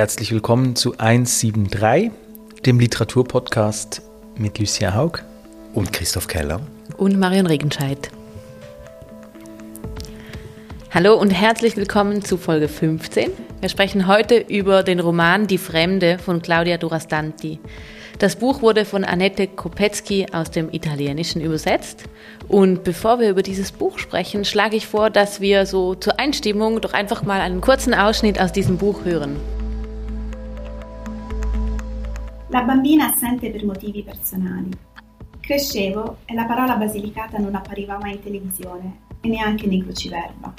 herzlich willkommen zu 173, dem Literaturpodcast mit Lucia Haug und Christoph Keller und Marion Regenscheid. Hallo und herzlich willkommen zu Folge 15. Wir sprechen heute über den Roman Die Fremde von Claudia Durastanti. Das Buch wurde von Annette Kopetzky aus dem Italienischen übersetzt. Und bevor wir über dieses Buch sprechen, schlage ich vor, dass wir so zur Einstimmung doch einfach mal einen kurzen Ausschnitt aus diesem Buch hören. La bambina assente per motivi personali. Crescevo e la parola Basilicata non appariva mai in televisione e neanche nei cruciverba.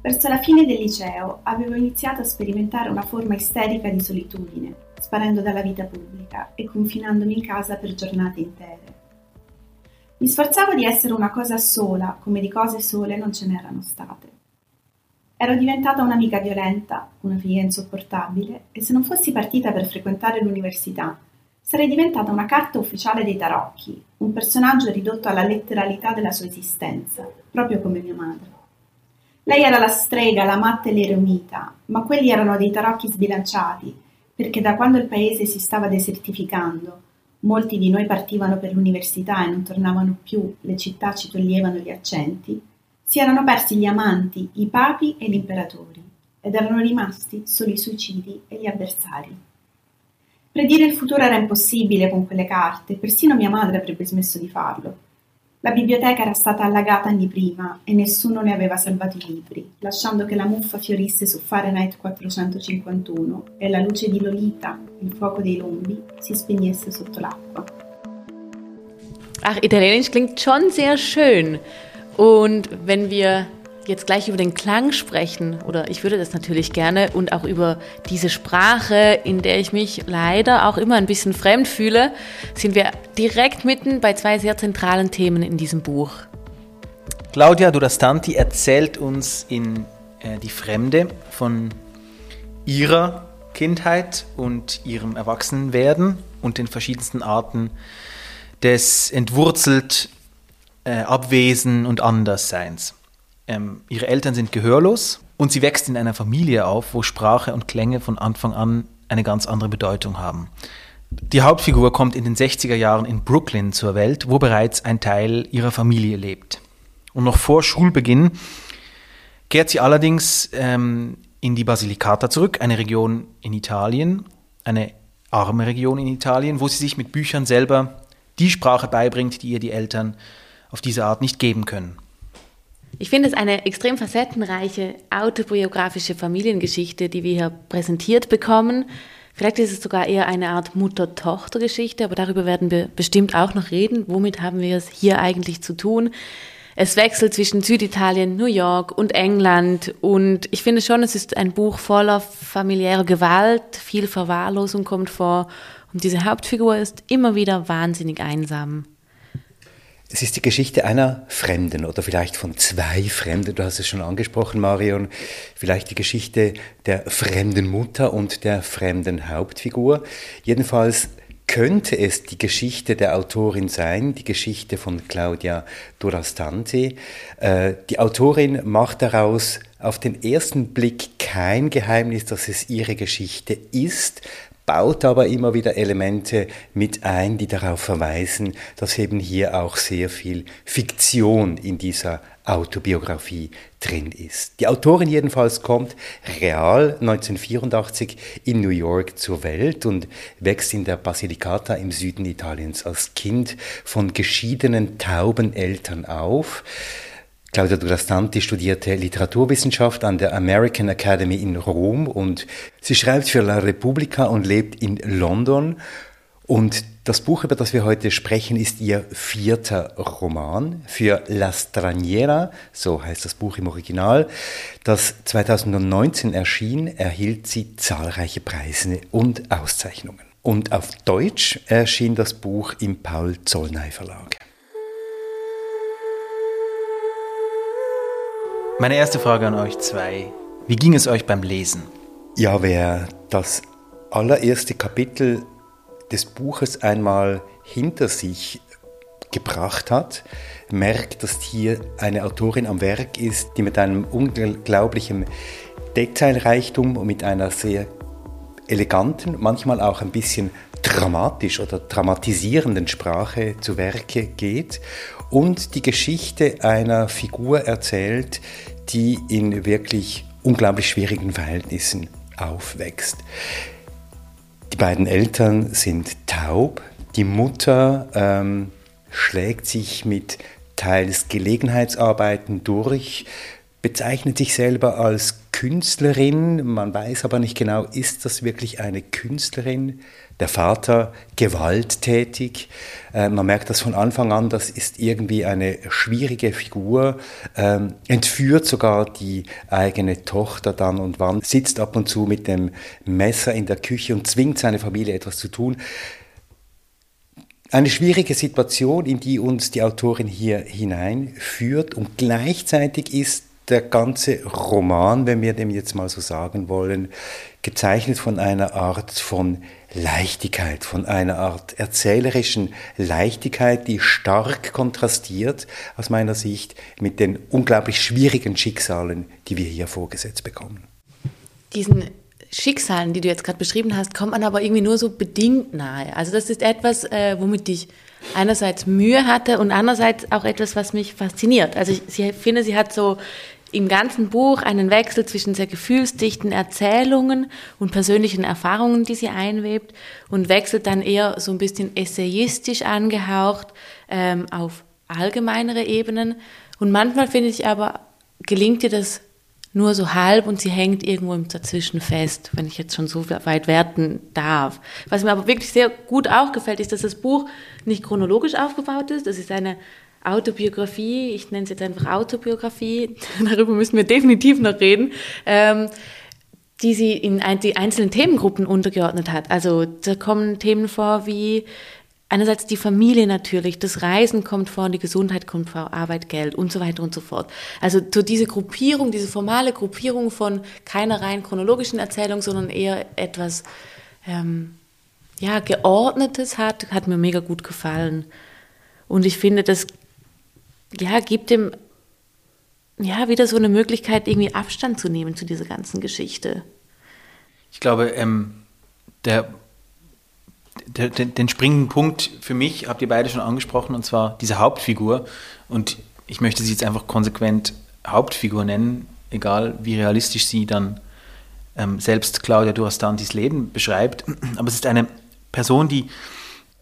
Verso la fine del liceo avevo iniziato a sperimentare una forma isterica di solitudine, sparendo dalla vita pubblica e confinandomi in casa per giornate intere. Mi sforzavo di essere una cosa sola, come di cose sole non ce n'erano state. Ero diventata un'amica violenta, una figlia insopportabile, e se non fossi partita per frequentare l'università, sarei diventata una carta ufficiale dei tarocchi, un personaggio ridotto alla letteralità della sua esistenza, proprio come mia madre. Lei era la strega, la matta e l'eremita, ma quelli erano dei tarocchi sbilanciati, perché da quando il paese si stava desertificando, molti di noi partivano per l'università e non tornavano più, le città ci toglievano gli accenti, si erano persi gli amanti, i papi e gli imperatori, ed erano rimasti solo i suicidi e gli avversari. Predire il futuro era impossibile con quelle carte, persino mia madre avrebbe smesso di farlo. La biblioteca era stata allagata anni prima e nessuno ne aveva salvato i libri, lasciando che la muffa fiorisse su Fahrenheit 451 e la luce di Lolita, il fuoco dei lombi, si spegnesse sotto l'acqua. Ach, Italienisch klingt schon sehr schön. Und wenn wir jetzt gleich über den Klang sprechen, oder ich würde das natürlich gerne, und auch über diese Sprache, in der ich mich leider auch immer ein bisschen fremd fühle, sind wir direkt mitten bei zwei sehr zentralen Themen in diesem Buch. Claudia Durastanti erzählt uns in äh, Die Fremde von ihrer Kindheit und ihrem Erwachsenenwerden und den verschiedensten Arten des entwurzelt äh, Abwesen und Andersseins. Ähm, ihre Eltern sind gehörlos und sie wächst in einer Familie auf, wo Sprache und Klänge von Anfang an eine ganz andere Bedeutung haben. Die Hauptfigur kommt in den 60er Jahren in Brooklyn zur Welt, wo bereits ein Teil ihrer Familie lebt. Und noch vor Schulbeginn kehrt sie allerdings ähm, in die Basilicata zurück, eine Region in Italien, eine arme Region in Italien, wo sie sich mit Büchern selber die Sprache beibringt, die ihr die Eltern auf diese Art nicht geben können. Ich finde es eine extrem facettenreiche autobiografische Familiengeschichte, die wir hier präsentiert bekommen. Vielleicht ist es sogar eher eine Art Mutter-Tochter-Geschichte, aber darüber werden wir bestimmt auch noch reden. Womit haben wir es hier eigentlich zu tun? Es wechselt zwischen Süditalien, New York und England und ich finde schon, es ist ein Buch voller familiärer Gewalt, viel Verwahrlosung kommt vor und diese Hauptfigur ist immer wieder wahnsinnig einsam. Es ist die Geschichte einer Fremden oder vielleicht von zwei Fremden. Du hast es schon angesprochen, Marion. Vielleicht die Geschichte der fremden Mutter und der fremden Hauptfigur. Jedenfalls könnte es die Geschichte der Autorin sein, die Geschichte von Claudia Durastanti. Äh, die Autorin macht daraus auf den ersten Blick kein Geheimnis, dass es ihre Geschichte ist, baut aber immer wieder Elemente mit ein, die darauf verweisen, dass eben hier auch sehr viel Fiktion in dieser Autobiografie drin ist. Die Autorin jedenfalls kommt real 1984 in New York zur Welt und wächst in der Basilicata im Süden Italiens als Kind von geschiedenen tauben Eltern auf. Claudia Durastanti studierte Literaturwissenschaft an der American Academy in Rom und sie schreibt für La Repubblica und lebt in London. Und das Buch, über das wir heute sprechen, ist ihr vierter Roman für La Straniera, so heißt das Buch im Original. Das 2019 erschien, erhielt sie zahlreiche Preise und Auszeichnungen. Und auf Deutsch erschien das Buch im Paul Zollnay Verlag. Meine erste Frage an euch zwei. Wie ging es euch beim Lesen? Ja, wer das allererste Kapitel des Buches einmal hinter sich gebracht hat, merkt, dass hier eine Autorin am Werk ist, die mit einem unglaublichen Detailreichtum und mit einer sehr eleganten, manchmal auch ein bisschen dramatisch oder dramatisierenden Sprache zu Werke geht und die Geschichte einer Figur erzählt, die in wirklich unglaublich schwierigen Verhältnissen aufwächst. Die beiden Eltern sind taub, die Mutter ähm, schlägt sich mit teils Gelegenheitsarbeiten durch, bezeichnet sich selber als Künstlerin, man weiß aber nicht genau, ist das wirklich eine Künstlerin? Der Vater gewalttätig, äh, man merkt das von Anfang an, das ist irgendwie eine schwierige Figur, ähm, entführt sogar die eigene Tochter dann und wann, sitzt ab und zu mit dem Messer in der Küche und zwingt seine Familie etwas zu tun. Eine schwierige Situation, in die uns die Autorin hier hineinführt. Und gleichzeitig ist der ganze Roman, wenn wir dem jetzt mal so sagen wollen, gezeichnet von einer Art von Leichtigkeit, von einer Art erzählerischen Leichtigkeit, die stark kontrastiert aus meiner Sicht mit den unglaublich schwierigen Schicksalen, die wir hier vorgesetzt bekommen. Diesen Schicksalen, die du jetzt gerade beschrieben hast, kommt man aber irgendwie nur so bedingt nahe. Also das ist etwas, äh, womit ich einerseits Mühe hatte und andererseits auch etwas, was mich fasziniert. Also ich, ich finde, sie hat so im ganzen Buch einen Wechsel zwischen sehr gefühlsdichten Erzählungen und persönlichen Erfahrungen, die sie einwebt und wechselt dann eher so ein bisschen essayistisch angehaucht ähm, auf allgemeinere Ebenen. Und manchmal finde ich aber, gelingt ihr das nur so halb und sie hängt irgendwo im Dazwischen fest, wenn ich jetzt schon so weit werten darf. Was mir aber wirklich sehr gut auch gefällt, ist, dass das Buch nicht chronologisch aufgebaut ist. Das ist eine Autobiografie, ich nenne es jetzt einfach Autobiografie, darüber müssen wir definitiv noch reden, ähm, die sie in ein, die einzelnen Themengruppen untergeordnet hat. Also da kommen Themen vor wie einerseits die Familie natürlich, das Reisen kommt vor, die Gesundheit kommt vor, Arbeit, Geld und so weiter und so fort. Also so diese Gruppierung, diese formale Gruppierung von keiner rein chronologischen Erzählung, sondern eher etwas ähm, ja geordnetes hat, hat mir mega gut gefallen. Und ich finde, das ja gibt dem ja wieder so eine Möglichkeit, irgendwie Abstand zu nehmen zu dieser ganzen Geschichte. Ich glaube, ähm, der den, den springenden Punkt für mich habt ihr beide schon angesprochen, und zwar diese Hauptfigur. Und ich möchte sie jetzt einfach konsequent Hauptfigur nennen, egal wie realistisch sie dann ähm, selbst Claudia Durastantis Leben beschreibt. Aber es ist eine Person, die,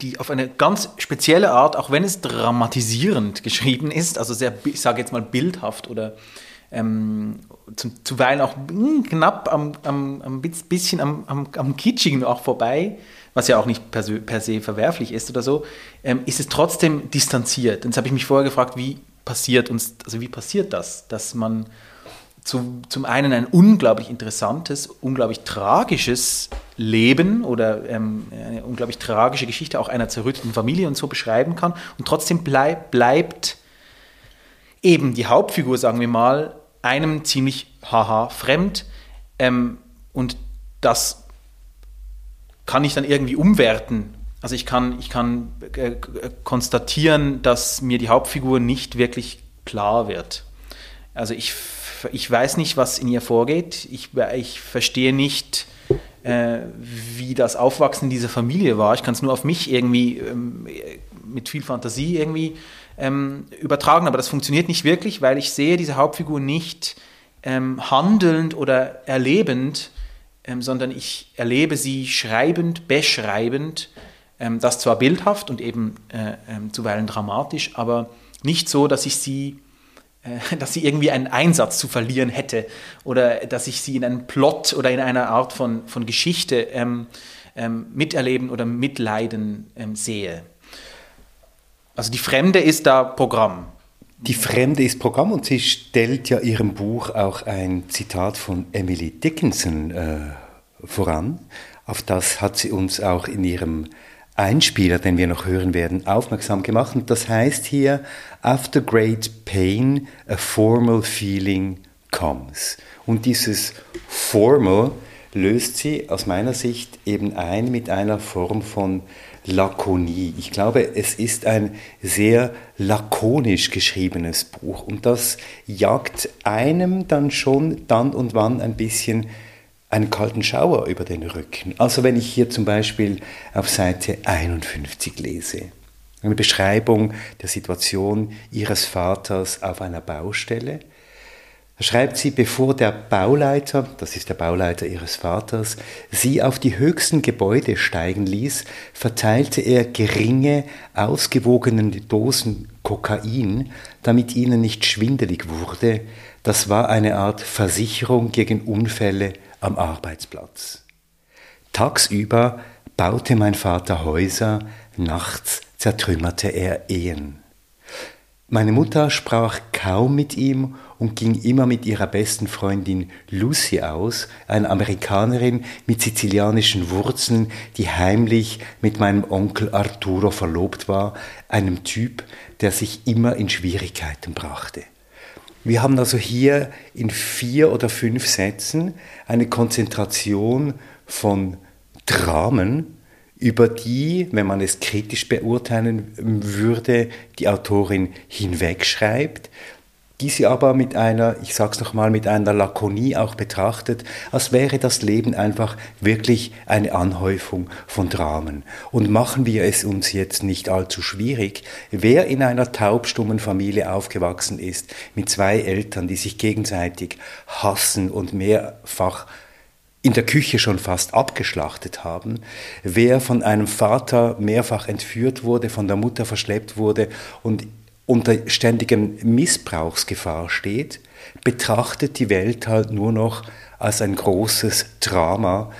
die auf eine ganz spezielle Art, auch wenn es dramatisierend geschrieben ist, also sehr, ich sage jetzt mal bildhaft oder ähm, zum, zuweilen auch hm, knapp am, am, am bisschen am, am, am Kitschigen auch vorbei, was ja auch nicht per se, per se verwerflich ist oder so, ähm, ist es trotzdem distanziert. Und jetzt habe ich mich vorher gefragt, wie passiert uns, also wie passiert das, dass man zu, zum einen ein unglaublich interessantes, unglaublich tragisches Leben oder ähm, eine unglaublich tragische Geschichte auch einer zerrütteten Familie und so beschreiben kann und trotzdem bleib, bleibt eben die Hauptfigur, sagen wir mal, einem ziemlich haha fremd ähm, und das kann ich dann irgendwie umwerten. Also ich kann, ich kann äh, konstatieren, dass mir die Hauptfigur nicht wirklich klar wird. Also ich, ich weiß nicht, was in ihr vorgeht. Ich, ich verstehe nicht, äh, wie das Aufwachsen dieser Familie war. Ich kann es nur auf mich irgendwie ähm, mit viel Fantasie irgendwie ähm, übertragen, aber das funktioniert nicht wirklich, weil ich sehe diese Hauptfigur nicht ähm, handelnd oder erlebend, ähm, sondern ich erlebe sie schreibend, beschreibend, ähm, das zwar bildhaft und eben äh, ähm, zuweilen dramatisch, aber nicht so, dass ich sie dass sie irgendwie einen Einsatz zu verlieren hätte oder dass ich sie in einem Plot oder in einer Art von, von Geschichte ähm, ähm, miterleben oder mitleiden ähm, sehe. Also die Fremde ist da Programm. Die Fremde ist Programm und sie stellt ja ihrem Buch auch ein Zitat von Emily Dickinson äh, voran. Auf das hat sie uns auch in ihrem Einspieler, den wir noch hören werden, aufmerksam gemacht. Und das heißt hier, After great pain, a formal feeling comes. Und dieses formal löst sie aus meiner Sicht eben ein mit einer Form von Lakonie. Ich glaube, es ist ein sehr lakonisch geschriebenes Buch und das jagt einem dann schon dann und wann ein bisschen einen kalten Schauer über den Rücken. Also wenn ich hier zum Beispiel auf Seite 51 lese, eine Beschreibung der Situation ihres Vaters auf einer Baustelle, da schreibt sie, bevor der Bauleiter, das ist der Bauleiter ihres Vaters, sie auf die höchsten Gebäude steigen ließ, verteilte er geringe, ausgewogene Dosen Kokain, damit ihnen nicht schwindelig wurde. Das war eine Art Versicherung gegen Unfälle am Arbeitsplatz. Tagsüber baute mein Vater Häuser, nachts zertrümmerte er Ehen. Meine Mutter sprach kaum mit ihm und ging immer mit ihrer besten Freundin Lucy aus, einer Amerikanerin mit sizilianischen Wurzeln, die heimlich mit meinem Onkel Arturo verlobt war, einem Typ, der sich immer in Schwierigkeiten brachte. Wir haben also hier in vier oder fünf Sätzen eine Konzentration von Dramen, über die, wenn man es kritisch beurteilen würde, die Autorin hinwegschreibt die sie aber mit einer, ich sag's nochmal, mit einer Lakonie auch betrachtet, als wäre das Leben einfach wirklich eine Anhäufung von Dramen. Und machen wir es uns jetzt nicht allzu schwierig, wer in einer taubstummen Familie aufgewachsen ist, mit zwei Eltern, die sich gegenseitig hassen und mehrfach in der Küche schon fast abgeschlachtet haben, wer von einem Vater mehrfach entführt wurde, von der Mutter verschleppt wurde und unter ständigem Missbrauchsgefahr steht, betrachtet die Welt halt nur noch als ein großes Drama,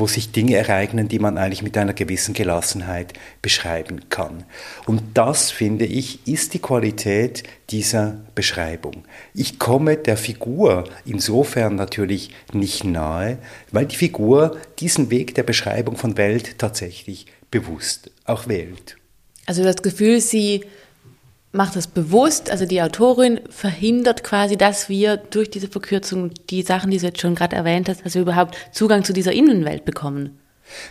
wo sich Dinge ereignen, die man eigentlich mit einer gewissen Gelassenheit beschreiben kann. Und das, finde ich, ist die Qualität dieser Beschreibung. Ich komme der Figur insofern natürlich nicht nahe, weil die Figur diesen Weg der Beschreibung von Welt tatsächlich bewusst auch wählt. Also das Gefühl, sie macht das bewusst, also die Autorin verhindert quasi, dass wir durch diese Verkürzung die Sachen, die du jetzt schon gerade erwähnt hast, dass wir überhaupt Zugang zu dieser Innenwelt bekommen.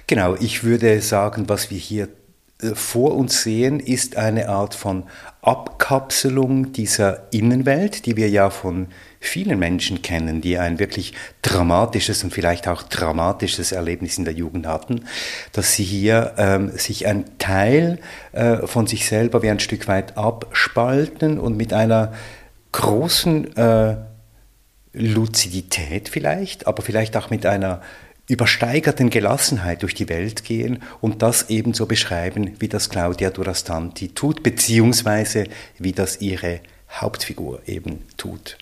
Genau, ich würde sagen, was wir hier äh, vor uns sehen, ist eine Art von Abkapselung dieser Innenwelt, die wir ja von vielen Menschen kennen, die ein wirklich dramatisches und vielleicht auch dramatisches Erlebnis in der Jugend hatten, dass sie hier ähm, sich ein Teil äh, von sich selber wie ein Stück weit abspalten und mit einer großen äh, Luzidität vielleicht, aber vielleicht auch mit einer übersteigerten Gelassenheit durch die Welt gehen und das ebenso beschreiben, wie das Claudia Durastanti tut, beziehungsweise wie das ihre Hauptfigur eben tut.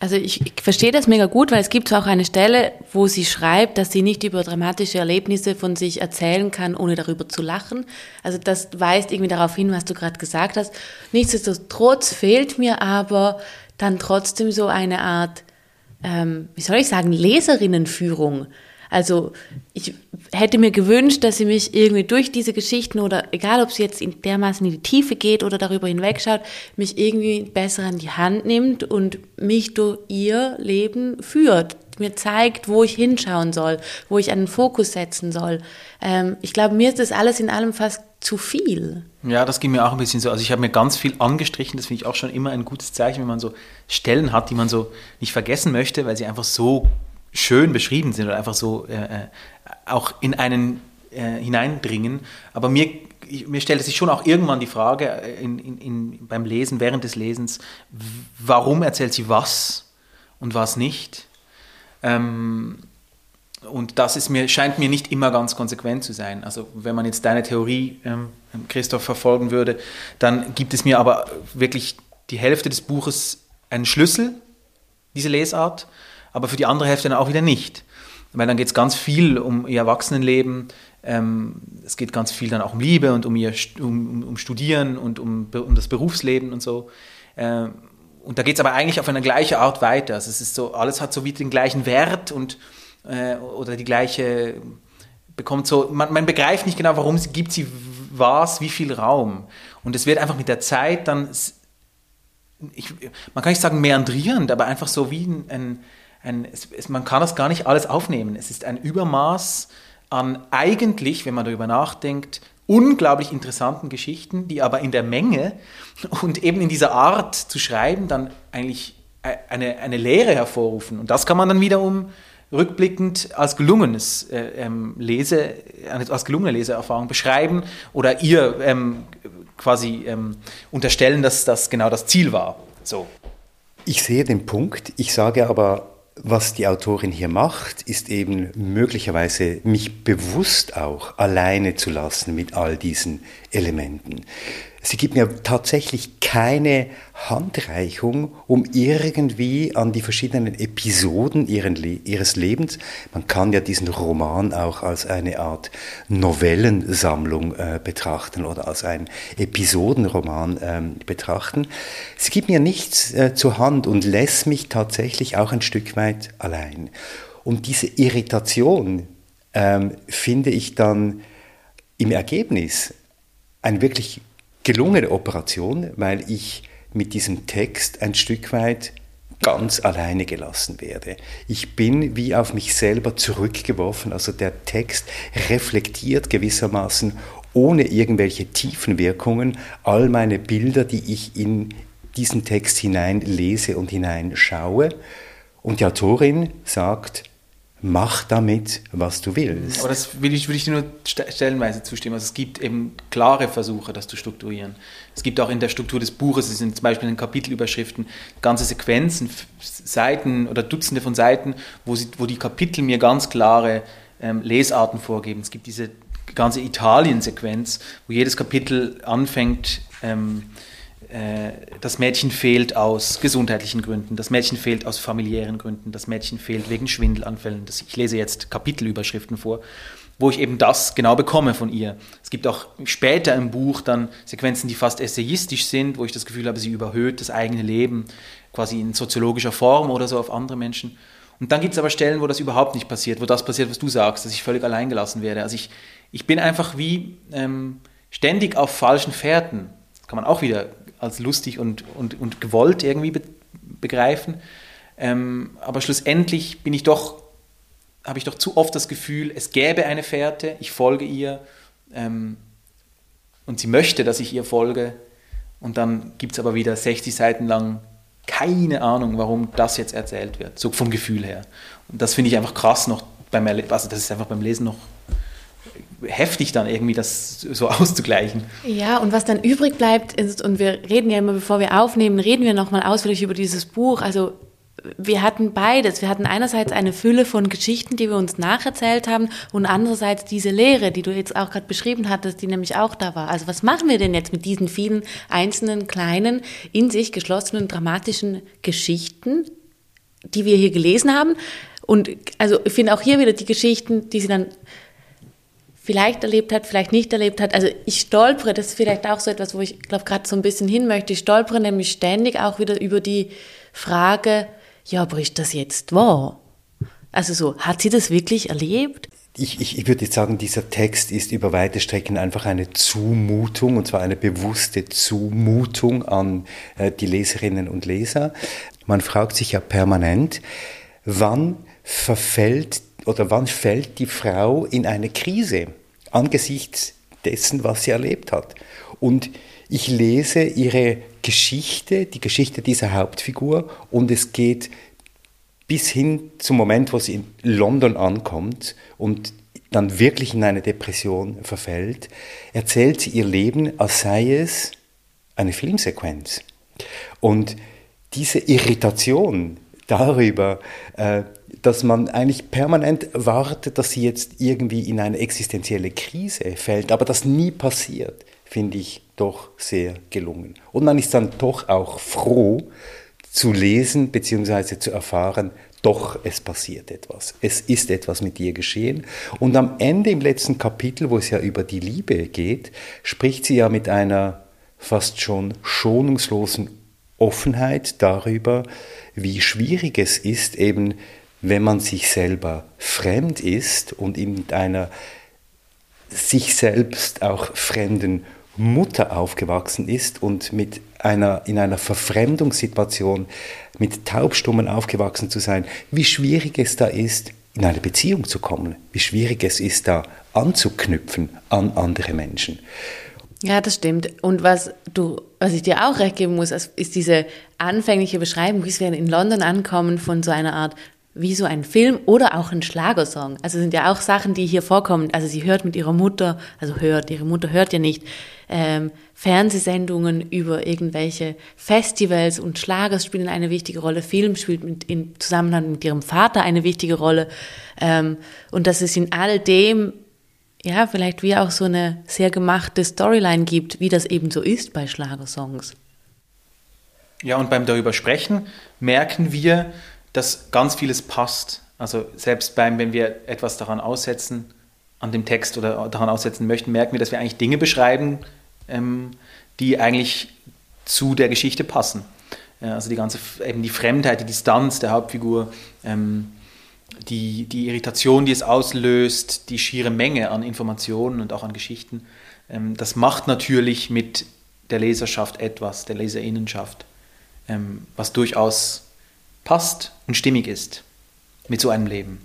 Also ich, ich verstehe das mega gut, weil es gibt auch eine Stelle, wo sie schreibt, dass sie nicht über dramatische Erlebnisse von sich erzählen kann, ohne darüber zu lachen. Also das weist irgendwie darauf hin, was du gerade gesagt hast. Nichtsdestotrotz fehlt mir aber dann trotzdem so eine Art, ähm, wie soll ich sagen, Leserinnenführung. Also ich hätte mir gewünscht, dass sie mich irgendwie durch diese Geschichten oder egal, ob sie jetzt in dermaßen in die Tiefe geht oder darüber hinwegschaut, mich irgendwie besser an die Hand nimmt und mich durch ihr Leben führt, mir zeigt, wo ich hinschauen soll, wo ich einen Fokus setzen soll. Ähm, ich glaube, mir ist das alles in allem fast zu viel. Ja, das ging mir auch ein bisschen so. Also ich habe mir ganz viel angestrichen, das finde ich auch schon immer ein gutes Zeichen, wenn man so Stellen hat, die man so nicht vergessen möchte, weil sie einfach so schön beschrieben sind oder einfach so äh, äh, auch in einen äh, hineindringen. Aber mir, mir stellte sich schon auch irgendwann die Frage äh, in, in, in, beim Lesen, während des Lesens, warum erzählt sie was und was nicht? Ähm, und das ist mir, scheint mir nicht immer ganz konsequent zu sein. Also wenn man jetzt deine Theorie, ähm, Christoph, verfolgen würde, dann gibt es mir aber wirklich die Hälfte des Buches einen Schlüssel, diese Lesart, aber für die andere Hälfte dann auch wieder nicht. Weil dann geht es ganz viel um ihr Erwachsenenleben, ähm, es geht ganz viel dann auch um Liebe und um, ihr, um, um Studieren und um, um das Berufsleben und so. Ähm, und da geht es aber eigentlich auf eine gleiche Art weiter. Also es ist so, alles hat so wie den gleichen Wert und äh, oder die gleiche bekommt so, man, man begreift nicht genau, warum sie, gibt sie was, wie viel Raum. Und es wird einfach mit der Zeit dann, ich, man kann nicht sagen meandrierend, aber einfach so wie ein, ein ein, es, es, man kann das gar nicht alles aufnehmen. Es ist ein Übermaß an eigentlich, wenn man darüber nachdenkt, unglaublich interessanten Geschichten, die aber in der Menge und eben in dieser Art zu schreiben dann eigentlich eine, eine Lehre hervorrufen. Und das kann man dann wiederum rückblickend als gelungenes äh, ähm, Lese, als gelungene Leseerfahrung beschreiben oder ihr ähm, quasi ähm, unterstellen, dass das genau das Ziel war. So. Ich sehe den Punkt. Ich sage aber, was die Autorin hier macht, ist eben möglicherweise mich bewusst auch alleine zu lassen mit all diesen Elementen. Sie gibt mir tatsächlich keine Handreichung, um irgendwie an die verschiedenen Episoden ihres Lebens, man kann ja diesen Roman auch als eine Art Novellensammlung äh, betrachten oder als einen Episodenroman ähm, betrachten. Sie gibt mir nichts äh, zur Hand und lässt mich tatsächlich auch ein Stück weit allein. Und diese Irritation ähm, finde ich dann im Ergebnis ein wirklich gelungene Operation, weil ich mit diesem Text ein Stück weit ganz alleine gelassen werde. Ich bin wie auf mich selber zurückgeworfen, also der Text reflektiert gewissermaßen ohne irgendwelche tiefen Wirkungen all meine Bilder, die ich in diesen Text hinein lese und hineinschaue. Und die Autorin sagt, mach damit, was du willst. Aber das will ich, will ich dir nur stellenweise zustimmen. Also es gibt eben klare Versuche, das zu strukturieren. Es gibt auch in der Struktur des Buches, es sind zum Beispiel in den Kapitelüberschriften ganze Sequenzen, Seiten oder Dutzende von Seiten, wo, sie, wo die Kapitel mir ganz klare ähm, Lesarten vorgeben. Es gibt diese ganze Italien-Sequenz, wo jedes Kapitel anfängt, ähm, äh, das Mädchen fehlt aus gesundheitlichen Gründen, das Mädchen fehlt aus familiären Gründen, das Mädchen fehlt wegen Schwindelanfällen. Das, ich lese jetzt Kapitelüberschriften vor, wo ich eben das genau bekomme von ihr. Es gibt auch später im Buch dann Sequenzen, die fast essayistisch sind, wo ich das Gefühl habe, sie überhöht das eigene Leben quasi in soziologischer Form oder so auf andere Menschen. Und dann gibt es aber Stellen, wo das überhaupt nicht passiert, wo das passiert, was du sagst, dass ich völlig allein gelassen werde. Also ich, ich bin einfach wie ähm, ständig auf falschen Fährten. Kann man auch wieder als lustig und, und, und gewollt irgendwie be begreifen. Ähm, aber schlussendlich bin ich doch, habe ich doch zu oft das Gefühl, es gäbe eine Fährte, ich folge ihr ähm, und sie möchte, dass ich ihr folge. Und dann gibt es aber wieder 60 Seiten lang keine Ahnung, warum das jetzt erzählt wird, so vom Gefühl her. Und das finde ich einfach krass noch beim Erleben, also das ist einfach beim Lesen noch heftig dann irgendwie das so auszugleichen. Ja, und was dann übrig bleibt, ist, und wir reden ja immer, bevor wir aufnehmen, reden wir nochmal ausführlich über dieses Buch. Also wir hatten beides. Wir hatten einerseits eine Fülle von Geschichten, die wir uns nacherzählt haben, und andererseits diese Lehre, die du jetzt auch gerade beschrieben hattest, die nämlich auch da war. Also was machen wir denn jetzt mit diesen vielen einzelnen, kleinen, in sich geschlossenen, dramatischen Geschichten, die wir hier gelesen haben? Und also ich finde auch hier wieder die Geschichten, die sie dann vielleicht erlebt hat, vielleicht nicht erlebt hat. Also ich stolpere, das ist vielleicht auch so etwas, wo ich glaube gerade so ein bisschen hin möchte. Ich stolpere nämlich ständig auch wieder über die Frage, ja, aber ist das jetzt wahr? Also so, hat sie das wirklich erlebt? Ich, ich, ich würde jetzt sagen, dieser Text ist über weite Strecken einfach eine Zumutung, und zwar eine bewusste Zumutung an äh, die Leserinnen und Leser. Man fragt sich ja permanent, wann verfällt oder wann fällt die Frau in eine Krise angesichts dessen, was sie erlebt hat. Und ich lese ihre Geschichte, die Geschichte dieser Hauptfigur, und es geht bis hin zum Moment, wo sie in London ankommt und dann wirklich in eine Depression verfällt, erzählt sie ihr Leben, als sei es eine Filmsequenz. Und diese Irritation darüber, äh, dass man eigentlich permanent wartet, dass sie jetzt irgendwie in eine existenzielle Krise fällt, aber das nie passiert, finde ich doch sehr gelungen. Und man ist dann doch auch froh zu lesen bzw. zu erfahren, doch, es passiert etwas. Es ist etwas mit ihr geschehen. Und am Ende im letzten Kapitel, wo es ja über die Liebe geht, spricht sie ja mit einer fast schon schonungslosen Offenheit darüber, wie schwierig es ist, eben wenn man sich selber fremd ist und in einer sich selbst auch fremden Mutter aufgewachsen ist und mit einer, in einer Verfremdungssituation mit Taubstummen aufgewachsen zu sein, wie schwierig es da ist, in eine Beziehung zu kommen, wie schwierig es ist, da anzuknüpfen an andere Menschen. Ja, das stimmt. Und was du, was ich dir auch recht geben muss, ist diese anfängliche Beschreibung, wie wir in London ankommen von so einer Art wie so ein Film oder auch ein Schlagersong. Also sind ja auch Sachen, die hier vorkommen. Also sie hört mit ihrer Mutter, also hört, ihre Mutter hört ja nicht, ähm, Fernsehsendungen über irgendwelche Festivals und Schlagers spielen eine wichtige Rolle, Film spielt mit, in Zusammenhang mit ihrem Vater eine wichtige Rolle. Ähm, und dass es in all dem ja, vielleicht wie auch so eine sehr gemachte Storyline gibt, wie das eben so ist bei Schlagersongs. Ja, und beim darüber sprechen merken wir, dass ganz vieles passt. Also selbst beim, wenn wir etwas daran aussetzen, an dem Text oder daran aussetzen möchten, merken wir, dass wir eigentlich Dinge beschreiben, ähm, die eigentlich zu der Geschichte passen. Ja, also die ganze, eben die Fremdheit, die Distanz der Hauptfigur, ähm, die, die Irritation, die es auslöst, die schiere Menge an Informationen und auch an Geschichten, ähm, das macht natürlich mit der Leserschaft etwas, der Leserinnenschaft, ähm, was durchaus passt und stimmig ist mit so einem Leben.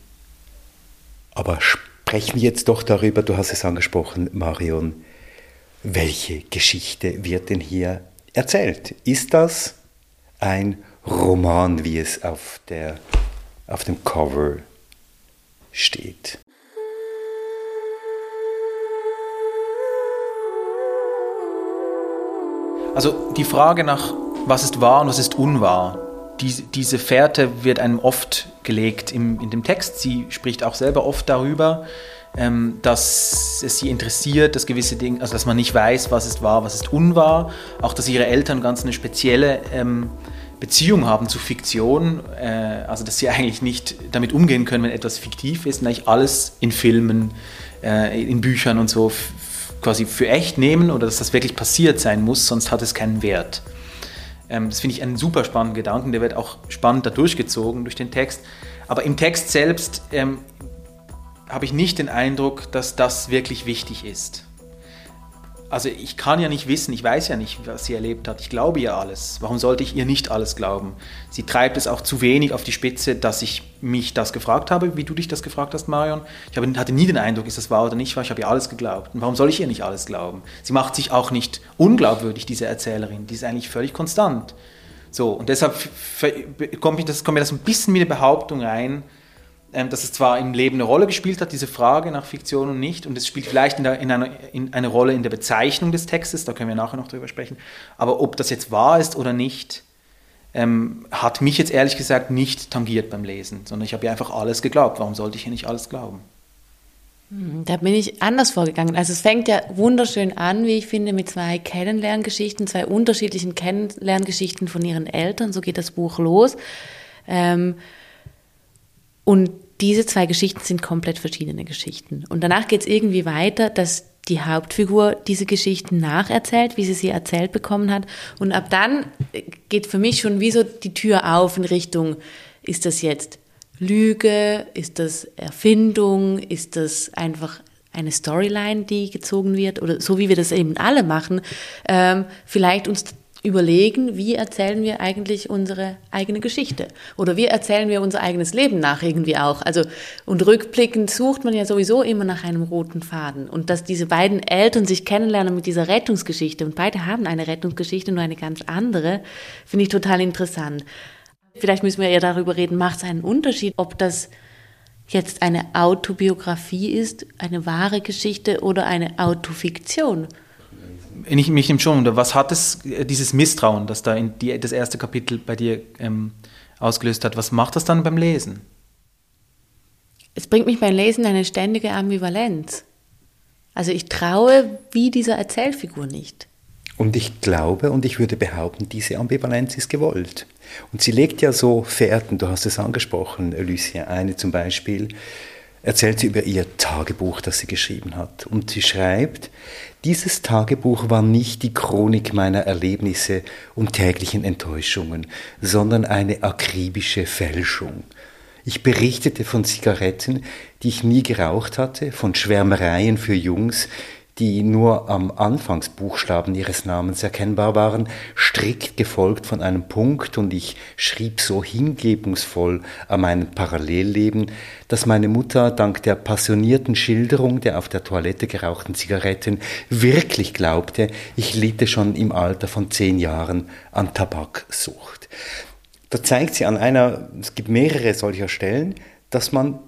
Aber sprechen wir jetzt doch darüber, du hast es angesprochen, Marion, welche Geschichte wird denn hier erzählt? Ist das ein Roman, wie es auf, der, auf dem Cover steht? Also die Frage nach, was ist wahr und was ist unwahr, die, diese Fährte wird einem oft gelegt im, in dem Text. Sie spricht auch selber oft darüber ähm, dass es sie interessiert, dass gewisse Dinge, also dass man nicht weiß, was ist wahr, was ist unwahr, auch dass ihre Eltern ganz eine spezielle ähm, Beziehung haben zu Fiktion, äh, also dass sie eigentlich nicht damit umgehen können, wenn etwas fiktiv ist und eigentlich alles in Filmen, äh, in Büchern und so quasi für echt nehmen oder dass das wirklich passiert sein muss, sonst hat es keinen Wert. Ähm, das finde ich einen super spannenden Gedanken, der wird auch spannend da durchgezogen durch den Text. Aber im Text selbst ähm, habe ich nicht den Eindruck, dass das wirklich wichtig ist. Also ich kann ja nicht wissen, ich weiß ja nicht, was sie erlebt hat. Ich glaube ihr alles. Warum sollte ich ihr nicht alles glauben? Sie treibt es auch zu wenig auf die Spitze, dass ich mich das gefragt habe, wie du dich das gefragt hast, Marion. Ich hatte nie den Eindruck, ist das wahr oder nicht wahr. Ich habe ihr alles geglaubt. Und warum soll ich ihr nicht alles glauben? Sie macht sich auch nicht unglaubwürdig, diese Erzählerin. Die ist eigentlich völlig konstant. So, und deshalb kommt, das, kommt mir das ein bisschen wie eine Behauptung rein, dass es zwar im Leben eine Rolle gespielt hat, diese Frage nach Fiktion und nicht, und es spielt vielleicht in, der, in, einer, in eine Rolle in der Bezeichnung des Textes, da können wir nachher noch drüber sprechen, aber ob das jetzt wahr ist oder nicht, ähm, hat mich jetzt ehrlich gesagt nicht tangiert beim Lesen, sondern ich habe ja einfach alles geglaubt. Warum sollte ich hier nicht alles glauben? Hm, da bin ich anders vorgegangen. Also es fängt ja wunderschön an, wie ich finde, mit zwei Kennenlerngeschichten, zwei unterschiedlichen Kennenlerngeschichten von ihren Eltern. So geht das Buch los. Ähm, und diese zwei Geschichten sind komplett verschiedene Geschichten. Und danach geht es irgendwie weiter, dass die Hauptfigur diese Geschichten nacherzählt, wie sie sie erzählt bekommen hat. Und ab dann geht für mich schon wie so die Tür auf in Richtung, ist das jetzt Lüge, ist das Erfindung, ist das einfach eine Storyline, die gezogen wird, oder so wie wir das eben alle machen, ähm, vielleicht uns überlegen, wie erzählen wir eigentlich unsere eigene Geschichte oder wie erzählen wir unser eigenes Leben nach irgendwie auch. Also und rückblickend sucht man ja sowieso immer nach einem roten Faden und dass diese beiden Eltern sich kennenlernen mit dieser Rettungsgeschichte und beide haben eine Rettungsgeschichte, nur eine ganz andere, finde ich total interessant. Vielleicht müssen wir ja darüber reden, macht es einen Unterschied, ob das jetzt eine Autobiografie ist, eine wahre Geschichte oder eine Autofiktion ich, mich nimmt schon unter, was hat es, äh, dieses Misstrauen, das da in die, das erste Kapitel bei dir ähm, ausgelöst hat, was macht das dann beim Lesen? Es bringt mich beim Lesen eine ständige Ambivalenz. Also ich traue wie dieser Erzählfigur nicht. Und ich glaube und ich würde behaupten, diese Ambivalenz ist gewollt. Und sie legt ja so Fährten, du hast es angesprochen, Lucia, eine zum Beispiel, erzählt sie über ihr Tagebuch, das sie geschrieben hat. Und sie schreibt, dieses Tagebuch war nicht die Chronik meiner Erlebnisse und täglichen Enttäuschungen, sondern eine akribische Fälschung. Ich berichtete von Zigaretten, die ich nie geraucht hatte, von Schwärmereien für Jungs, die nur am Anfangsbuchstaben ihres Namens erkennbar waren, strikt gefolgt von einem Punkt, und ich schrieb so hingebungsvoll an meinem Parallelleben, dass meine Mutter dank der passionierten Schilderung der auf der Toilette gerauchten Zigaretten wirklich glaubte, ich litte schon im Alter von zehn Jahren an Tabaksucht. Da zeigt sie an einer, es gibt mehrere solcher Stellen, dass man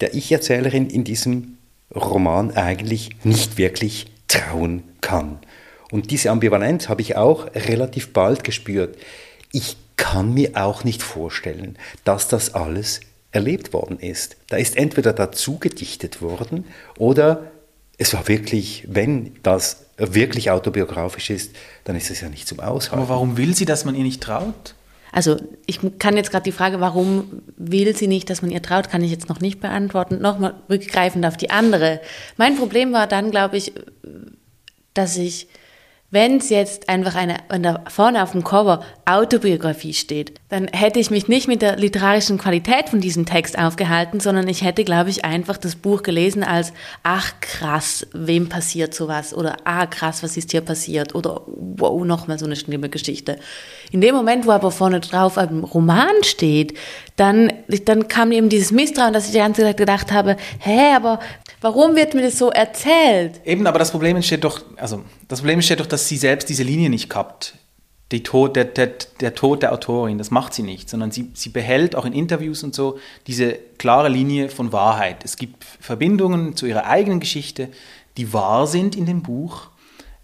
der Ich-Erzählerin in diesem Roman eigentlich nicht wirklich trauen kann. Und diese Ambivalenz habe ich auch relativ bald gespürt. Ich kann mir auch nicht vorstellen, dass das alles erlebt worden ist. Da ist entweder dazu gedichtet worden oder es war wirklich, wenn das wirklich autobiografisch ist, dann ist es ja nicht zum Aushalten. Aber warum will sie, dass man ihr nicht traut? Also ich kann jetzt gerade die Frage, warum will sie nicht, dass man ihr traut, kann ich jetzt noch nicht beantworten. Nochmal rückgreifend auf die andere. Mein Problem war dann, glaube ich, dass ich wenn es jetzt einfach eine, da vorne auf dem Cover Autobiografie steht, dann hätte ich mich nicht mit der literarischen Qualität von diesem Text aufgehalten, sondern ich hätte, glaube ich, einfach das Buch gelesen als, ach krass, wem passiert sowas? Oder, ah krass, was ist hier passiert? Oder, wow, nochmal so eine schlimme Geschichte. In dem Moment, wo aber vorne drauf ein Roman steht, dann, dann kam eben dieses Misstrauen, dass ich die ganze Zeit gedacht habe, hä, aber Warum wird mir das so erzählt? Eben, aber das Problem entsteht doch, also das Problem entsteht doch, dass sie selbst diese Linie nicht kappt. Die Tod, der, der, der Tod der Autorin, das macht sie nicht, sondern sie, sie behält auch in Interviews und so diese klare Linie von Wahrheit. Es gibt Verbindungen zu ihrer eigenen Geschichte, die wahr sind in dem Buch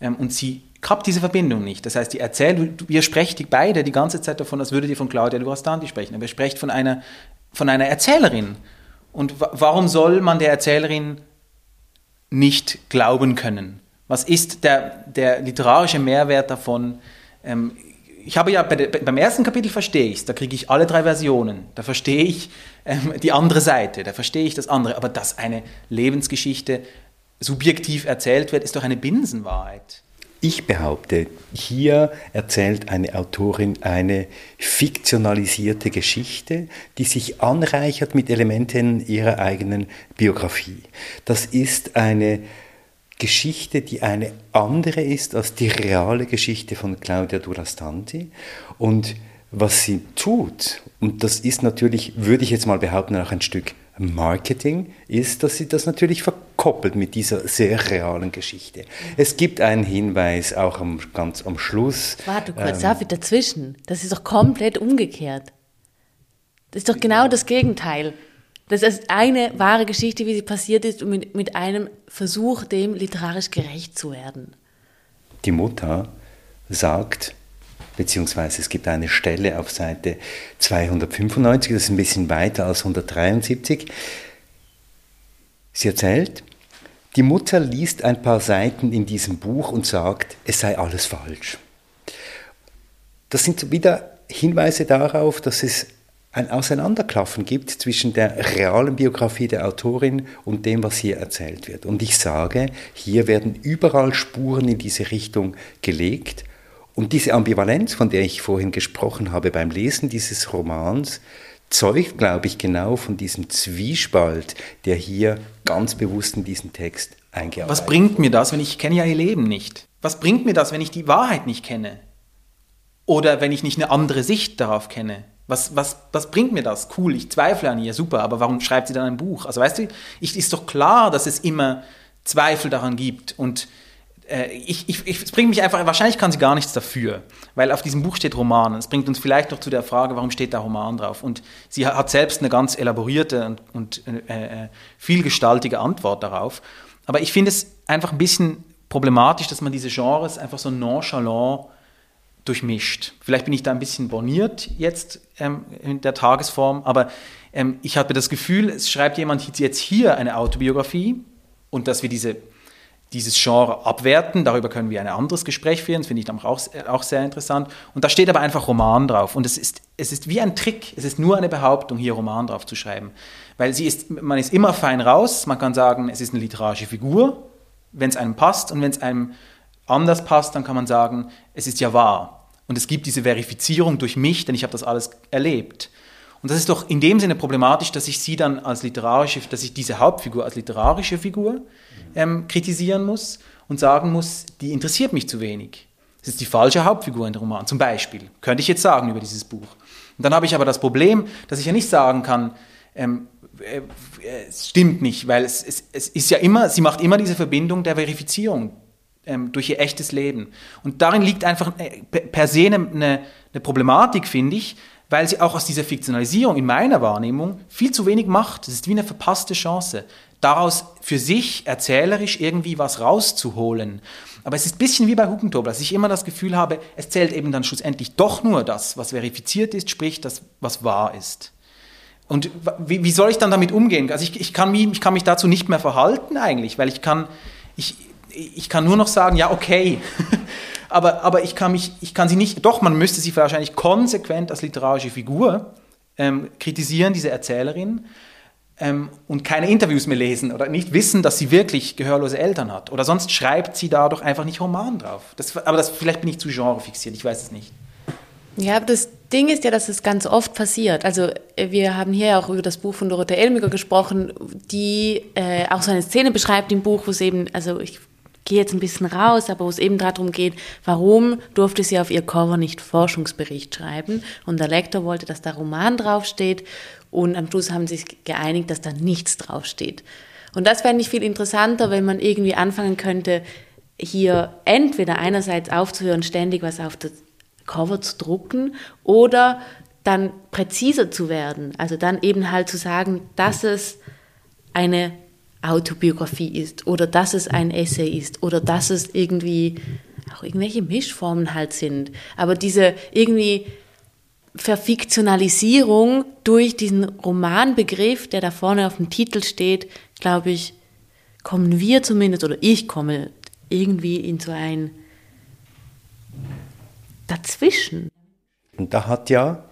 ähm, und sie kappt diese Verbindung nicht. Das heißt, die erzählt, ihr sprecht die beide die ganze Zeit davon, als würdet ihr von Claudia Durastanti sprechen, aber ihr sprecht von einer, von einer Erzählerin. Und warum soll man der Erzählerin nicht glauben können? Was ist der, der literarische Mehrwert davon? Ähm, ich habe ja bei de, beim ersten Kapitel verstehe ich es, da kriege ich alle drei Versionen. Da verstehe ich ähm, die andere Seite, da verstehe ich das andere. Aber dass eine Lebensgeschichte subjektiv erzählt wird, ist doch eine Binsenwahrheit. Ich behaupte, hier erzählt eine Autorin eine fiktionalisierte Geschichte, die sich anreichert mit Elementen ihrer eigenen Biografie. Das ist eine Geschichte, die eine andere ist als die reale Geschichte von Claudia Durastanti. Und was sie tut, und das ist natürlich, würde ich jetzt mal behaupten, auch ein Stück Marketing ist, dass sie das natürlich verkoppelt mit dieser sehr realen Geschichte. Es gibt einen Hinweis auch am, ganz am Schluss. Warte kurz, ähm, darf ich dazwischen? Das ist doch komplett umgekehrt. Das ist doch genau das Gegenteil. Das ist eine wahre Geschichte, wie sie passiert ist, und mit, mit einem Versuch, dem literarisch gerecht zu werden. Die Mutter sagt, beziehungsweise es gibt eine Stelle auf Seite 295, das ist ein bisschen weiter als 173. Sie erzählt, die Mutter liest ein paar Seiten in diesem Buch und sagt, es sei alles falsch. Das sind wieder Hinweise darauf, dass es ein Auseinanderklaffen gibt zwischen der realen Biografie der Autorin und dem, was hier erzählt wird. Und ich sage, hier werden überall Spuren in diese Richtung gelegt und diese Ambivalenz, von der ich vorhin gesprochen habe beim Lesen dieses Romans, zeugt, glaube ich, genau von diesem Zwiespalt, der hier ganz bewusst in diesen Text eingearbeitet Was bringt mir das, wenn ich kenne ja ihr Leben nicht? Was bringt mir das, wenn ich die Wahrheit nicht kenne? Oder wenn ich nicht eine andere Sicht darauf kenne? Was, was, was bringt mir das? Cool, ich zweifle an ihr, super, aber warum schreibt sie dann ein Buch? Also weißt du, ich, ist doch klar, dass es immer Zweifel daran gibt und ich, ich, ich, es bringt mich einfach, wahrscheinlich kann sie gar nichts dafür, weil auf diesem Buch steht Roman. Es bringt uns vielleicht noch zu der Frage, warum steht da Roman drauf? Und sie hat selbst eine ganz elaborierte und, und äh, äh, vielgestaltige Antwort darauf. Aber ich finde es einfach ein bisschen problematisch, dass man diese Genres einfach so nonchalant durchmischt. Vielleicht bin ich da ein bisschen borniert jetzt ähm, in der Tagesform, aber ähm, ich habe das Gefühl, es schreibt jemand jetzt hier eine Autobiografie und dass wir diese dieses Genre abwerten. Darüber können wir ein anderes Gespräch führen, das finde ich auch, auch sehr interessant. Und da steht aber einfach Roman drauf. Und es ist, es ist wie ein Trick, es ist nur eine Behauptung, hier Roman drauf zu schreiben. Weil sie ist, man ist immer fein raus, man kann sagen, es ist eine literarische Figur, wenn es einem passt. Und wenn es einem anders passt, dann kann man sagen, es ist ja wahr. Und es gibt diese Verifizierung durch mich, denn ich habe das alles erlebt. Und das ist doch in dem Sinne problematisch, dass ich sie dann als literarische, dass ich diese Hauptfigur als literarische Figur ähm, kritisieren muss und sagen muss, die interessiert mich zu wenig. Das ist die falsche Hauptfigur in dem Roman, zum Beispiel. Könnte ich jetzt sagen über dieses Buch. Und dann habe ich aber das Problem, dass ich ja nicht sagen kann, ähm, äh, es stimmt nicht, weil es, es, es ist ja immer, sie macht immer diese Verbindung der Verifizierung ähm, durch ihr echtes Leben. Und darin liegt einfach äh, per se eine, eine Problematik, finde ich, weil sie auch aus dieser Fiktionalisierung in meiner Wahrnehmung viel zu wenig macht. Das ist wie eine verpasste Chance, daraus für sich erzählerisch irgendwie was rauszuholen. Aber es ist ein bisschen wie bei Hugentobel, dass ich immer das Gefühl habe, es zählt eben dann schlussendlich doch nur das, was verifiziert ist, sprich das, was wahr ist. Und wie, wie soll ich dann damit umgehen? Also ich, ich, kann mich, ich kann mich dazu nicht mehr verhalten eigentlich, weil ich kann, ich, ich kann nur noch sagen, ja, okay. aber, aber ich kann mich, ich kann sie nicht, doch, man müsste sie wahrscheinlich konsequent als literarische Figur ähm, kritisieren, diese Erzählerin, ähm, und keine Interviews mehr lesen oder nicht wissen, dass sie wirklich gehörlose Eltern hat. Oder sonst schreibt sie da doch einfach nicht Roman drauf. Das, aber das, vielleicht bin ich zu genrefixiert, ich weiß es nicht. Ja, aber das Ding ist ja, dass es ganz oft passiert. Also äh, wir haben hier auch über das Buch von Dorothee Elmiger gesprochen, die äh, auch so eine Szene beschreibt im Buch, wo es eben, also ich gehe jetzt ein bisschen raus, aber wo es eben darum geht, warum durfte sie auf ihr Cover nicht Forschungsbericht schreiben und der Lektor wollte, dass da Roman draufsteht und am Schluss haben sie sich geeinigt, dass da nichts draufsteht. Und das fände ich viel interessanter, wenn man irgendwie anfangen könnte, hier entweder einerseits aufzuhören, ständig was auf das Cover zu drucken oder dann präziser zu werden. Also dann eben halt zu sagen, dass es eine Autobiografie ist oder dass es ein Essay ist oder dass es irgendwie auch irgendwelche Mischformen halt sind. Aber diese irgendwie Verfiktionalisierung durch diesen Romanbegriff, der da vorne auf dem Titel steht, glaube ich, kommen wir zumindest, oder ich komme irgendwie in so ein Dazwischen. Und da hat ja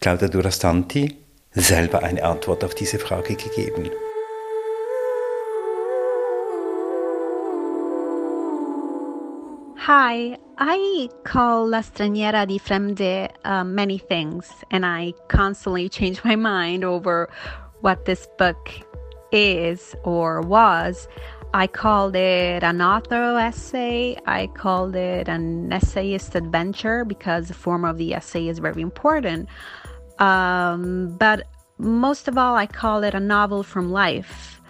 Claudia Durastanti selber eine Antwort auf diese Frage gegeben. Hi, I call La Straniera di Fremde uh, many things, and I constantly change my mind over what this book is or was. I called it an author essay. I called it an essayist adventure because the form of the essay is very important. Um, but most of all, I call it a novel from life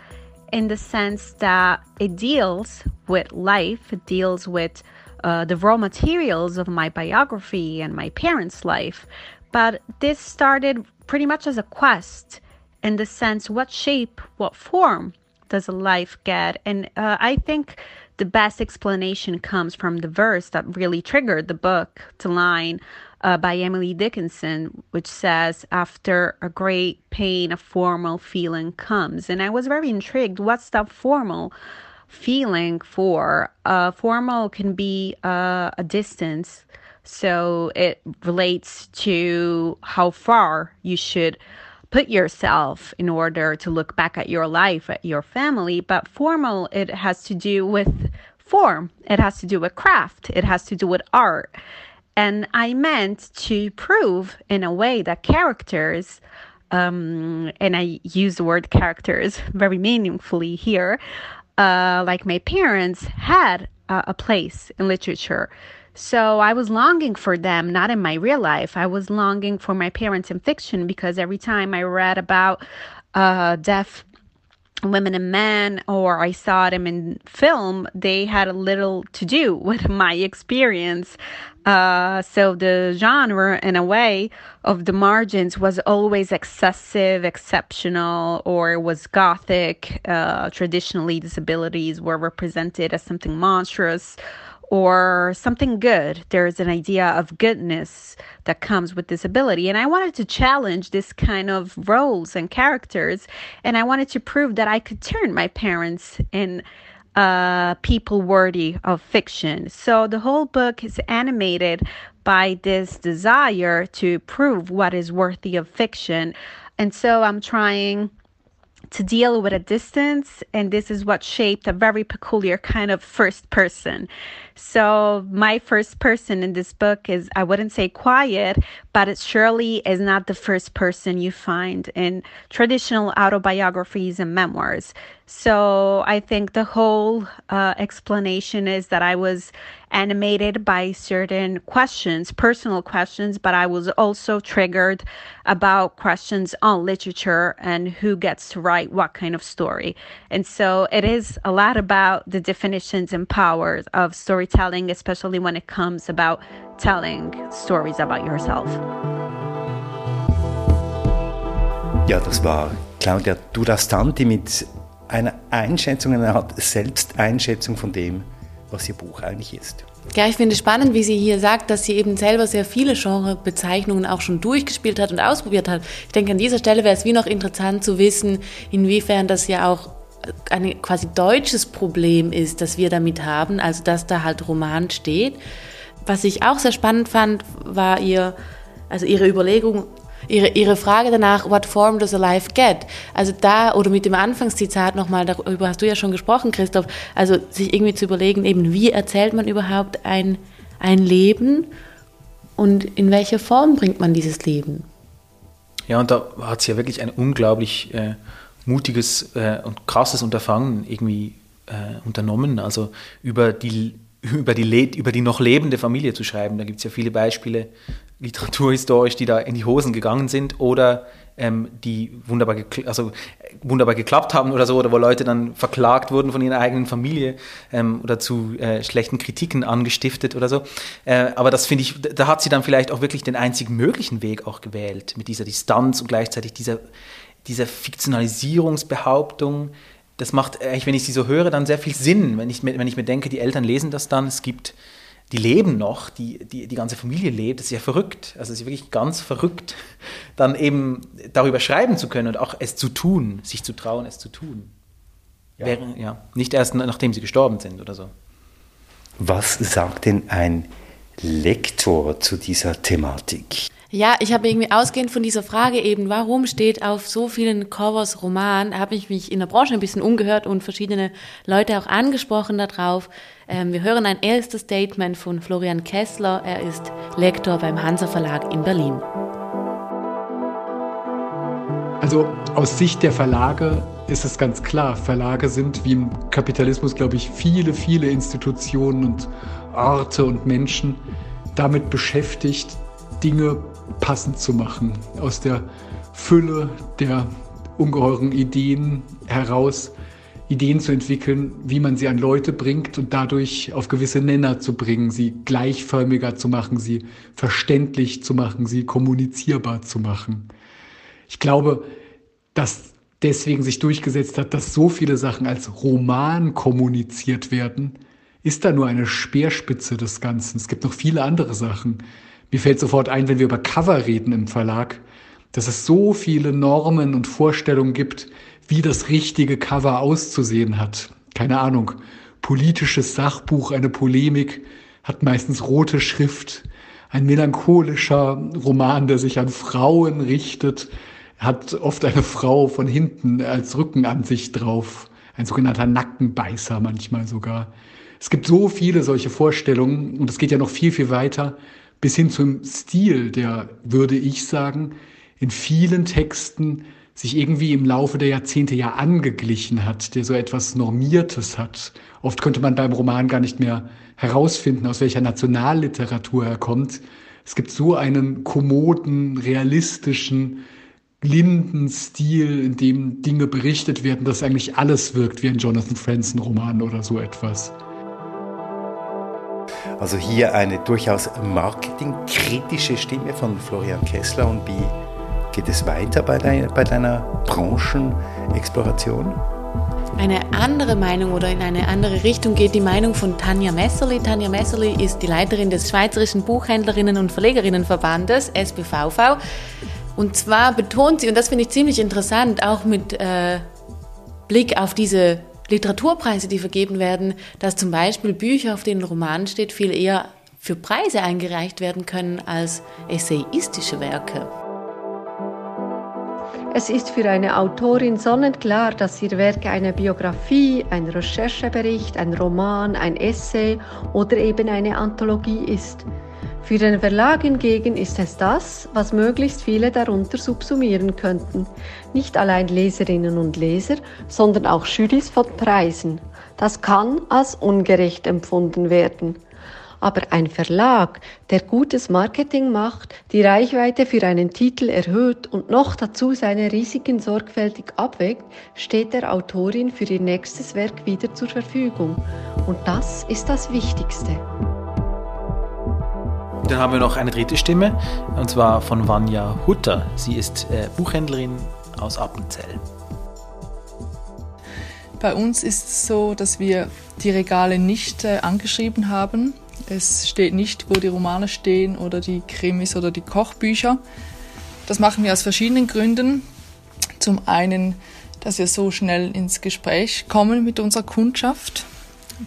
in the sense that it deals with life, it deals with uh, the raw materials of my biography and my parents' life. But this started pretty much as a quest in the sense what shape, what form does a life get? And uh, I think the best explanation comes from the verse that really triggered the book, the line uh, by Emily Dickinson, which says, After a great pain, a formal feeling comes. And I was very intrigued. What's that formal? Feeling for. Uh, formal can be uh, a distance, so it relates to how far you should put yourself in order to look back at your life, at your family. But formal, it has to do with form, it has to do with craft, it has to do with art. And I meant to prove in a way that characters um, and I use the word characters very meaningfully here, uh, like my parents, had uh, a place in literature. So I was longing for them, not in my real life. I was longing for my parents in fiction because every time I read about uh, deaf women and men or I saw them in film, they had a little to do with my experience. Uh, so the genre, in a way, of the margins was always excessive, exceptional, or was gothic. Uh, traditionally, disabilities were represented as something monstrous or something good. There's an idea of goodness that comes with disability. And I wanted to challenge this kind of roles and characters. And I wanted to prove that I could turn my parents in uh, people worthy of fiction. So the whole book is animated by this desire to prove what is worthy of fiction. And so I'm trying to deal with a distance, and this is what shaped a very peculiar kind of first person. So, my first person in this book is, I wouldn't say quiet, but it surely is not the first person you find in traditional autobiographies and memoirs. So, I think the whole uh, explanation is that I was animated by certain questions, personal questions, but I was also triggered about questions on literature and who gets to write what kind of story. And so it is a lot about the definitions and powers of storytelling, especially when it comes about telling stories about yourself. Ja, das war Claudia Durastanti mit einer Einschätzung, einer Art Selbsteinschätzung von dem, was ihr Buch eigentlich ist. Ja, ich finde es spannend, wie sie hier sagt, dass sie eben selber sehr viele Genrebezeichnungen auch schon durchgespielt hat und ausprobiert hat. Ich denke, an dieser Stelle wäre es wie noch interessant zu wissen, inwiefern das ja auch ein quasi deutsches Problem ist, das wir damit haben, also dass da halt Roman steht. Was ich auch sehr spannend fand, war ihr, also ihre Überlegung, ihre, ihre Frage danach, what form does a life get? Also da, oder mit dem Anfangszitat nochmal, darüber hast du ja schon gesprochen, Christoph, also sich irgendwie zu überlegen, eben wie erzählt man überhaupt ein, ein Leben und in welche Form bringt man dieses Leben? Ja, und da hat sie ja wirklich ein unglaublich äh, mutiges äh, und krasses Unterfangen irgendwie äh, unternommen. Also über die, über, die über die noch lebende Familie zu schreiben. Da gibt es ja viele Beispiele literaturhistorisch, die da in die Hosen gegangen sind oder ähm, die wunderbar, also, wunderbar geklappt haben oder so, oder wo Leute dann verklagt wurden von ihrer eigenen Familie ähm, oder zu äh, schlechten Kritiken angestiftet oder so. Äh, aber das finde ich, da hat sie dann vielleicht auch wirklich den einzigen möglichen Weg auch gewählt, mit dieser Distanz und gleichzeitig dieser, dieser Fiktionalisierungsbehauptung. Das macht eigentlich, wenn ich sie so höre, dann sehr viel Sinn, wenn ich, wenn ich mir denke, die Eltern lesen das dann, es gibt die leben noch, die, die, die ganze Familie lebt, das ist ja verrückt. Also es ist wirklich ganz verrückt, dann eben darüber schreiben zu können und auch es zu tun, sich zu trauen, es zu tun. Ja. Wäre, ja, nicht erst nachdem sie gestorben sind oder so. Was sagt denn ein Lektor zu dieser Thematik? Ja, ich habe irgendwie ausgehend von dieser Frage eben, warum steht auf so vielen Covers Roman, habe ich mich in der Branche ein bisschen umgehört und verschiedene Leute auch angesprochen darauf. Ähm, wir hören ein erstes Statement von Florian Kessler. Er ist Lektor beim Hansa Verlag in Berlin. Also aus Sicht der Verlage ist es ganz klar, Verlage sind wie im Kapitalismus, glaube ich, viele, viele Institutionen und Orte und Menschen damit beschäftigt, Dinge passend zu machen, aus der Fülle der ungeheuren Ideen heraus Ideen zu entwickeln, wie man sie an Leute bringt und dadurch auf gewisse Nenner zu bringen, sie gleichförmiger zu machen, sie verständlich zu machen, sie kommunizierbar zu machen. Ich glaube, dass deswegen sich durchgesetzt hat, dass so viele Sachen als Roman kommuniziert werden, ist da nur eine Speerspitze des Ganzen. Es gibt noch viele andere Sachen. Mir fällt sofort ein, wenn wir über Cover reden im Verlag, dass es so viele Normen und Vorstellungen gibt, wie das richtige Cover auszusehen hat. Keine Ahnung. Politisches Sachbuch, eine Polemik hat meistens rote Schrift. Ein melancholischer Roman, der sich an Frauen richtet, hat oft eine Frau von hinten als Rückenansicht drauf. Ein sogenannter Nackenbeißer manchmal sogar. Es gibt so viele solche Vorstellungen und es geht ja noch viel, viel weiter bis hin zum Stil, der, würde ich sagen, in vielen Texten sich irgendwie im Laufe der Jahrzehnte ja angeglichen hat, der so etwas Normiertes hat. Oft könnte man beim Roman gar nicht mehr herausfinden, aus welcher Nationalliteratur er kommt. Es gibt so einen kommoden, realistischen, linden Stil, in dem Dinge berichtet werden, dass eigentlich alles wirkt wie ein Jonathan Franzen-Roman oder so etwas. Also hier eine durchaus marketingkritische Stimme von Florian Kessler. Und wie geht es weiter bei, deiner, bei deiner Branchenexploration? Eine andere Meinung oder in eine andere Richtung geht die Meinung von Tanja Messerli. Tanja Messerli ist die Leiterin des Schweizerischen Buchhändlerinnen und Verlegerinnenverbandes, SBVV. Und zwar betont sie, und das finde ich ziemlich interessant, auch mit äh, Blick auf diese Literaturpreise, die vergeben werden, dass zum Beispiel Bücher, auf denen Roman steht, viel eher für Preise eingereicht werden können als essayistische Werke. Es ist für eine Autorin sonnenklar, dass ihr Werk eine Biografie, ein Recherchebericht, ein Roman, ein Essay oder eben eine Anthologie ist. Für den Verlag hingegen ist es das, was möglichst viele darunter subsumieren könnten. Nicht allein Leserinnen und Leser, sondern auch Jurys von Preisen. Das kann als ungerecht empfunden werden. Aber ein Verlag, der gutes Marketing macht, die Reichweite für einen Titel erhöht und noch dazu seine Risiken sorgfältig abwägt, steht der Autorin für ihr nächstes Werk wieder zur Verfügung. Und das ist das Wichtigste. Dann haben wir noch eine dritte Stimme, und zwar von Vanja Hutter. Sie ist äh, Buchhändlerin, aus Appenzell. Bei uns ist es so, dass wir die Regale nicht äh, angeschrieben haben. Es steht nicht, wo die Romane stehen oder die Krimis oder die Kochbücher. Das machen wir aus verschiedenen Gründen. Zum einen, dass wir so schnell ins Gespräch kommen mit unserer Kundschaft.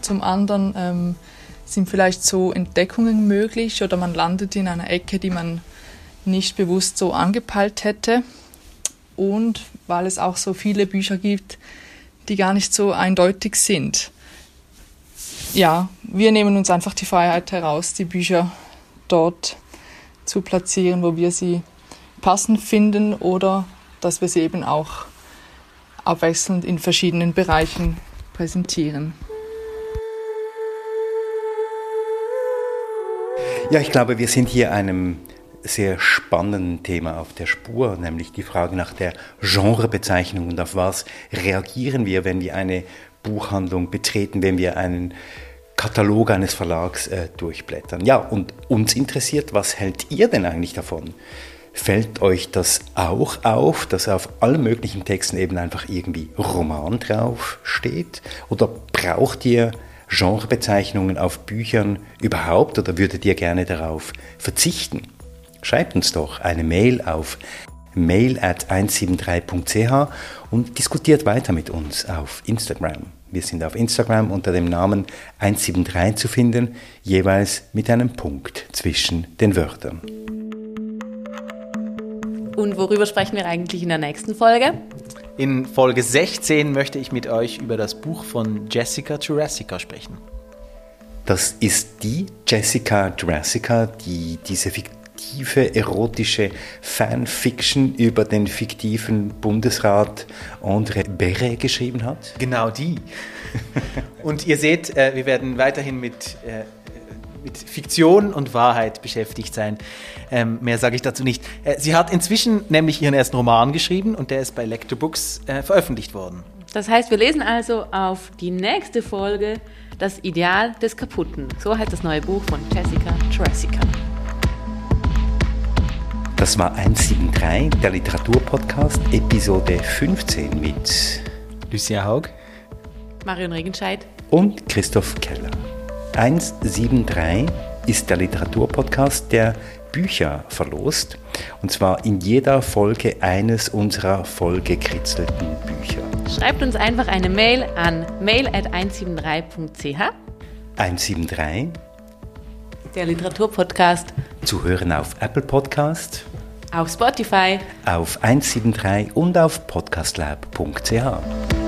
Zum anderen ähm, sind vielleicht so Entdeckungen möglich oder man landet in einer Ecke, die man nicht bewusst so angepeilt hätte. Und weil es auch so viele Bücher gibt, die gar nicht so eindeutig sind. Ja, wir nehmen uns einfach die Freiheit heraus, die Bücher dort zu platzieren, wo wir sie passend finden oder dass wir sie eben auch abwechselnd in verschiedenen Bereichen präsentieren. Ja, ich glaube, wir sind hier einem sehr spannenden Thema auf der Spur, nämlich die Frage nach der Genrebezeichnung und auf was reagieren wir, wenn wir eine Buchhandlung betreten, wenn wir einen Katalog eines Verlags äh, durchblättern. Ja, und uns interessiert, was hält ihr denn eigentlich davon? Fällt euch das auch auf, dass auf allen möglichen Texten eben einfach irgendwie Roman drauf steht? Oder braucht ihr Genrebezeichnungen auf Büchern überhaupt oder würdet ihr gerne darauf verzichten? Schreibt uns doch eine Mail auf mail at 173.ch und diskutiert weiter mit uns auf Instagram. Wir sind auf Instagram unter dem Namen 173 zu finden, jeweils mit einem Punkt zwischen den Wörtern. Und worüber sprechen wir eigentlich in der nächsten Folge? In Folge 16 möchte ich mit euch über das Buch von Jessica Jurassica sprechen. Das ist die Jessica Jurassica, die diese fiktive, erotische Fanfiction über den fiktiven Bundesrat André Beret geschrieben hat? Genau die. Und ihr seht, äh, wir werden weiterhin mit, äh, mit Fiktion und Wahrheit beschäftigt sein. Ähm, mehr sage ich dazu nicht. Äh, sie hat inzwischen nämlich ihren ersten Roman geschrieben und der ist bei Lectobooks äh, veröffentlicht worden. Das heißt, wir lesen also auf die nächste Folge Das Ideal des Kaputten. So heißt das neue Buch von Jessica Jurassica. Das war 173, der Literaturpodcast, Episode 15 mit Lucia Haug, Marion Regenscheid und Christoph Keller. 173 ist der Literaturpodcast, der Bücher verlost. Und zwar in jeder Folge eines unserer vollgekritzelten Bücher. Schreibt uns einfach eine Mail an mail.173.ch 173. Der Literaturpodcast. Zu hören auf Apple Podcast. Auf Spotify. Auf 173 und auf podcastlab.ch.